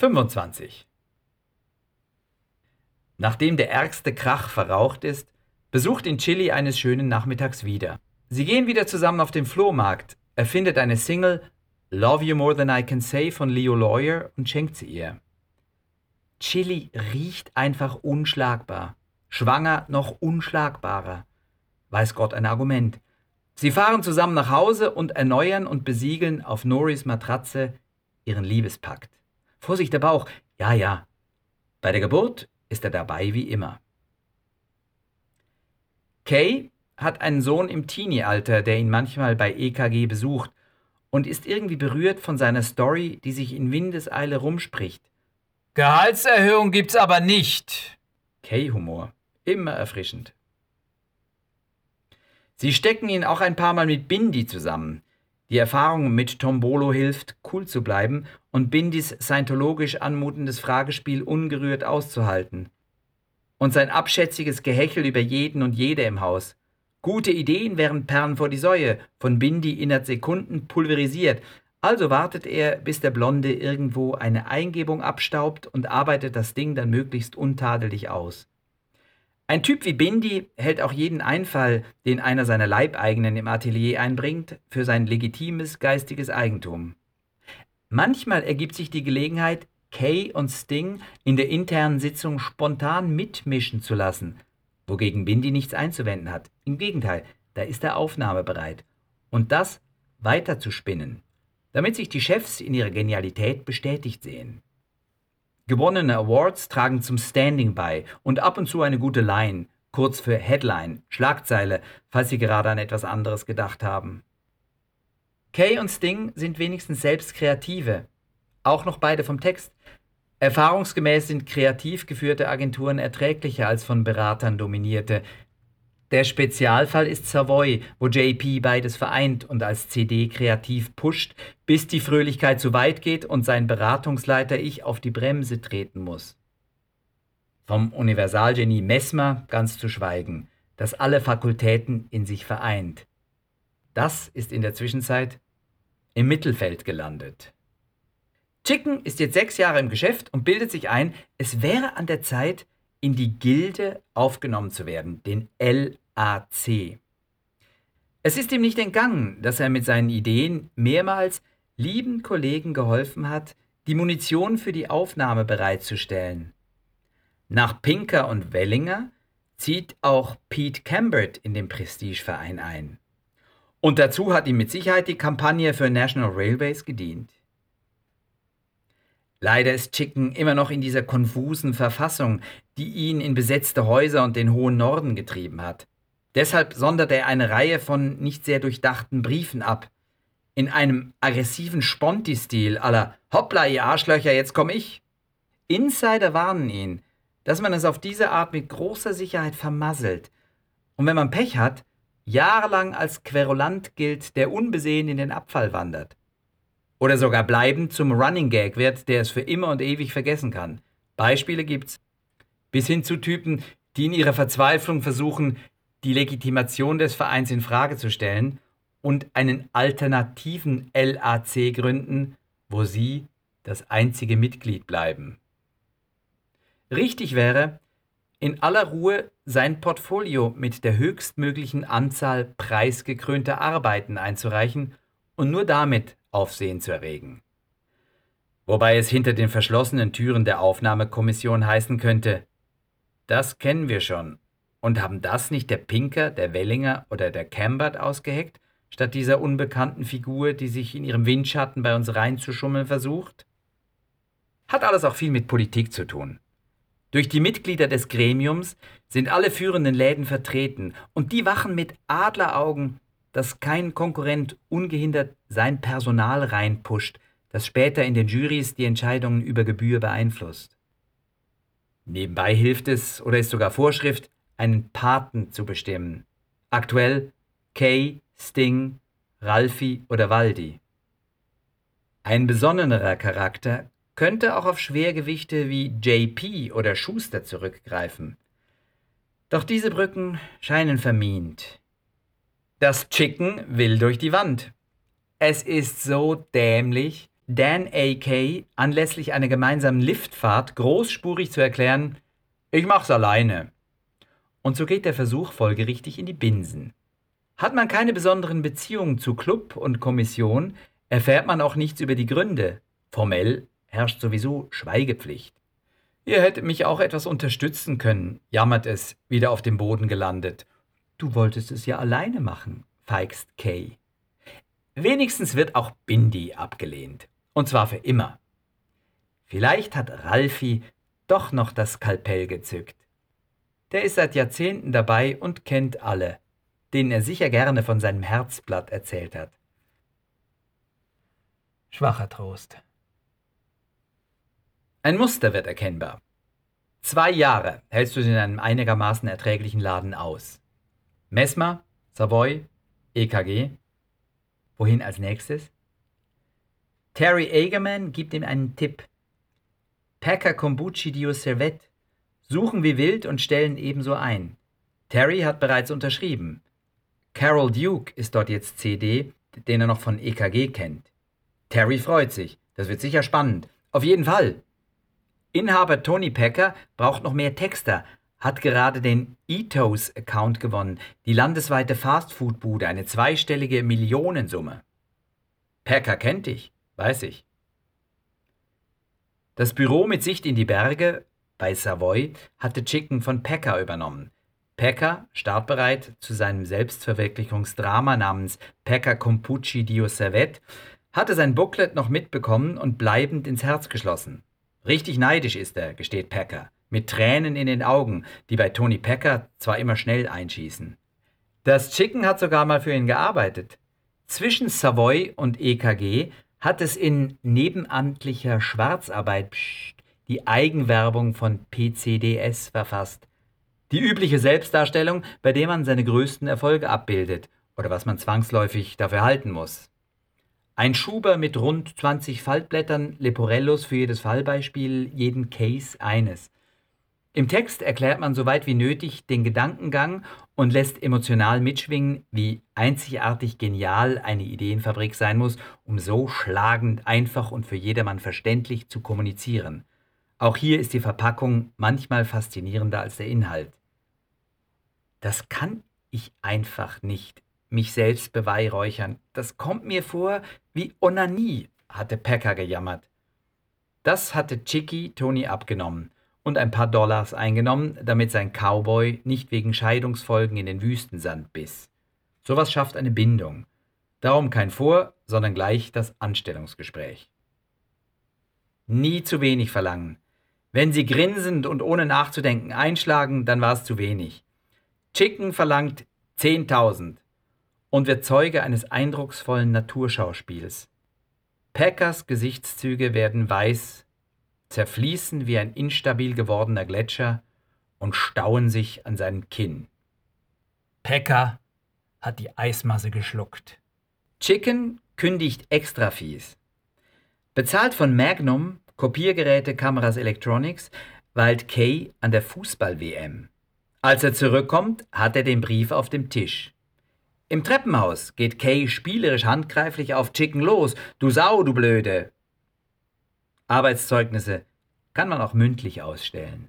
25. Nachdem der ärgste Krach verraucht ist, besucht ihn Chili eines schönen Nachmittags wieder. Sie gehen wieder zusammen auf den Flohmarkt. Er findet eine Single Love You More Than I Can Say von Leo Lawyer und schenkt sie ihr. Chili riecht einfach unschlagbar. Schwanger noch unschlagbarer. Weiß Gott ein Argument. Sie fahren zusammen nach Hause und erneuern und besiegeln auf Noris Matratze ihren Liebespakt. Vorsicht der Bauch. Ja, ja. Bei der Geburt ist er dabei wie immer. Kay hat einen Sohn im Teenie-Alter, der ihn manchmal bei EKG besucht und ist irgendwie berührt von seiner Story, die sich in Windeseile rumspricht. Gehaltserhöhung gibt's aber nicht. Kay-Humor. Immer erfrischend. Sie stecken ihn auch ein paar Mal mit Bindi zusammen. Die Erfahrung mit Tombolo hilft, cool zu bleiben und Bindis scientologisch anmutendes Fragespiel ungerührt auszuhalten. Und sein abschätziges Gehechel über jeden und jede im Haus. Gute Ideen wären Perlen vor die Säue, von Bindi innerhalb Sekunden pulverisiert. Also wartet er, bis der Blonde irgendwo eine Eingebung abstaubt und arbeitet das Ding dann möglichst untadelig aus. Ein Typ wie Bindi hält auch jeden Einfall, den einer seiner Leibeigenen im Atelier einbringt, für sein legitimes geistiges Eigentum. Manchmal ergibt sich die Gelegenheit, Kay und Sting in der internen Sitzung spontan mitmischen zu lassen, wogegen Bindi nichts einzuwenden hat. Im Gegenteil, da ist er aufnahmebereit. Und das weiter zu spinnen, damit sich die Chefs in ihrer Genialität bestätigt sehen. Gewonnene Awards tragen zum Standing bei und ab und zu eine gute Line, kurz für Headline, Schlagzeile, falls Sie gerade an etwas anderes gedacht haben. Kay und Sting sind wenigstens selbst Kreative, auch noch beide vom Text. Erfahrungsgemäß sind kreativ geführte Agenturen erträglicher als von Beratern dominierte, der Spezialfall ist Savoy, wo JP beides vereint und als CD kreativ pusht, bis die Fröhlichkeit zu weit geht und sein Beratungsleiter Ich auf die Bremse treten muss. Vom Universalgenie Mesmer ganz zu schweigen, das alle Fakultäten in sich vereint. Das ist in der Zwischenzeit im Mittelfeld gelandet. Chicken ist jetzt sechs Jahre im Geschäft und bildet sich ein, es wäre an der Zeit, in die Gilde aufgenommen zu werden, den LAC. Es ist ihm nicht entgangen, dass er mit seinen Ideen mehrmals lieben Kollegen geholfen hat, die Munition für die Aufnahme bereitzustellen. Nach Pinker und Wellinger zieht auch Pete Cambert in den Prestigeverein ein. Und dazu hat ihm mit Sicherheit die Kampagne für National Railways gedient. Leider ist Chicken immer noch in dieser konfusen Verfassung, die ihn in besetzte Häuser und den hohen Norden getrieben hat. Deshalb sondert er eine Reihe von nicht sehr durchdachten Briefen ab. In einem aggressiven Sponti-Stil aller Hoppla, ihr Arschlöcher, jetzt komm ich. Insider warnen ihn, dass man es auf diese Art mit großer Sicherheit vermasselt. Und wenn man Pech hat, jahrelang als Querulant gilt, der unbesehen in den Abfall wandert. Oder sogar bleibend zum Running Gag wird, der es für immer und ewig vergessen kann. Beispiele gibt's. Bis hin zu Typen, die in ihrer Verzweiflung versuchen, die Legitimation des Vereins in Frage zu stellen und einen alternativen LAC gründen, wo sie das einzige Mitglied bleiben. Richtig wäre, in aller Ruhe sein Portfolio mit der höchstmöglichen Anzahl preisgekrönter Arbeiten einzureichen und nur damit Aufsehen zu erregen. Wobei es hinter den verschlossenen Türen der Aufnahmekommission heißen könnte, das kennen wir schon. Und haben das nicht der Pinker, der Wellinger oder der Cambert ausgeheckt, statt dieser unbekannten Figur, die sich in ihrem Windschatten bei uns reinzuschummeln versucht? Hat alles auch viel mit Politik zu tun. Durch die Mitglieder des Gremiums sind alle führenden Läden vertreten und die wachen mit Adleraugen dass kein Konkurrent ungehindert sein Personal reinpusht, das später in den Jurys die Entscheidungen über Gebühr beeinflusst. Nebenbei hilft es oder ist sogar Vorschrift, einen Paten zu bestimmen. Aktuell Kay, Sting, Ralfi oder Waldi. Ein besonnenerer Charakter könnte auch auf Schwergewichte wie JP oder Schuster zurückgreifen. Doch diese Brücken scheinen vermint. Das Chicken will durch die Wand. Es ist so dämlich, Dan A. Kay anlässlich einer gemeinsamen Liftfahrt großspurig zu erklären, ich mach's alleine. Und so geht der Versuch folgerichtig in die Binsen. Hat man keine besonderen Beziehungen zu Club und Kommission, erfährt man auch nichts über die Gründe. Formell herrscht sowieso Schweigepflicht. Ihr hättet mich auch etwas unterstützen können, jammert es, wieder auf dem Boden gelandet. Du wolltest es ja alleine machen, feigst Kay. Wenigstens wird auch Bindi abgelehnt. Und zwar für immer. Vielleicht hat Ralfi doch noch das Skalpell gezückt. Der ist seit Jahrzehnten dabei und kennt alle, denen er sicher gerne von seinem Herzblatt erzählt hat. Schwacher Trost. Ein Muster wird erkennbar. Zwei Jahre hältst du es in einem einigermaßen erträglichen Laden aus. Mesmer, Savoy, EKG. Wohin als nächstes? Terry Agerman gibt ihm einen Tipp. Packer Kombuchi Dio Servette suchen wie wild und stellen ebenso ein. Terry hat bereits unterschrieben. Carol Duke ist dort jetzt CD, den er noch von EKG kennt. Terry freut sich. Das wird sicher spannend. Auf jeden Fall. Inhaber Tony Packer braucht noch mehr Texter, hat gerade den Etos-Account gewonnen, die landesweite Fastfood-Bude, eine zweistellige Millionensumme. Packer kennt dich, weiß ich. Das Büro mit Sicht in die Berge bei Savoy hatte Chicken von Packer übernommen. Packer, startbereit zu seinem Selbstverwirklichungsdrama namens Packer Compucci Dio Servet, hatte sein Booklet noch mitbekommen und bleibend ins Herz geschlossen. Richtig neidisch ist er, gesteht Packer, mit Tränen in den Augen, die bei Tony Packer zwar immer schnell einschießen. Das Chicken hat sogar mal für ihn gearbeitet. Zwischen Savoy und EKG hat es in nebenamtlicher Schwarzarbeit pst, die Eigenwerbung von PCDS verfasst. Die übliche Selbstdarstellung, bei der man seine größten Erfolge abbildet oder was man zwangsläufig dafür halten muss. Ein Schuber mit rund 20 Faltblättern, Leporellos für jedes Fallbeispiel, jeden Case eines. Im Text erklärt man so weit wie nötig den Gedankengang und lässt emotional mitschwingen, wie einzigartig genial eine Ideenfabrik sein muss, um so schlagend einfach und für jedermann verständlich zu kommunizieren. Auch hier ist die Verpackung manchmal faszinierender als der Inhalt. Das kann ich einfach nicht, mich selbst beweihräuchern. Das kommt mir vor wie Onanie, hatte Packer gejammert. Das hatte Chicky Tony abgenommen und ein paar Dollars eingenommen, damit sein Cowboy nicht wegen Scheidungsfolgen in den Wüstensand biss. Sowas schafft eine Bindung. Darum kein Vor, sondern gleich das Anstellungsgespräch. Nie zu wenig verlangen. Wenn sie grinsend und ohne nachzudenken einschlagen, dann war es zu wenig. Chicken verlangt 10.000 und wird Zeuge eines eindrucksvollen Naturschauspiels. Packers Gesichtszüge werden weiß, zerfließen wie ein instabil gewordener Gletscher und stauen sich an seinem Kinn. Packer hat die Eismasse geschluckt. Chicken kündigt extra fies. Bezahlt von Magnum, Kopiergeräte, Kameras, Electronics, weilt Kay an der Fußball-WM. Als er zurückkommt, hat er den Brief auf dem Tisch. Im Treppenhaus geht Kay spielerisch handgreiflich auf Chicken los. Du Sau, du Blöde. Arbeitszeugnisse kann man auch mündlich ausstellen.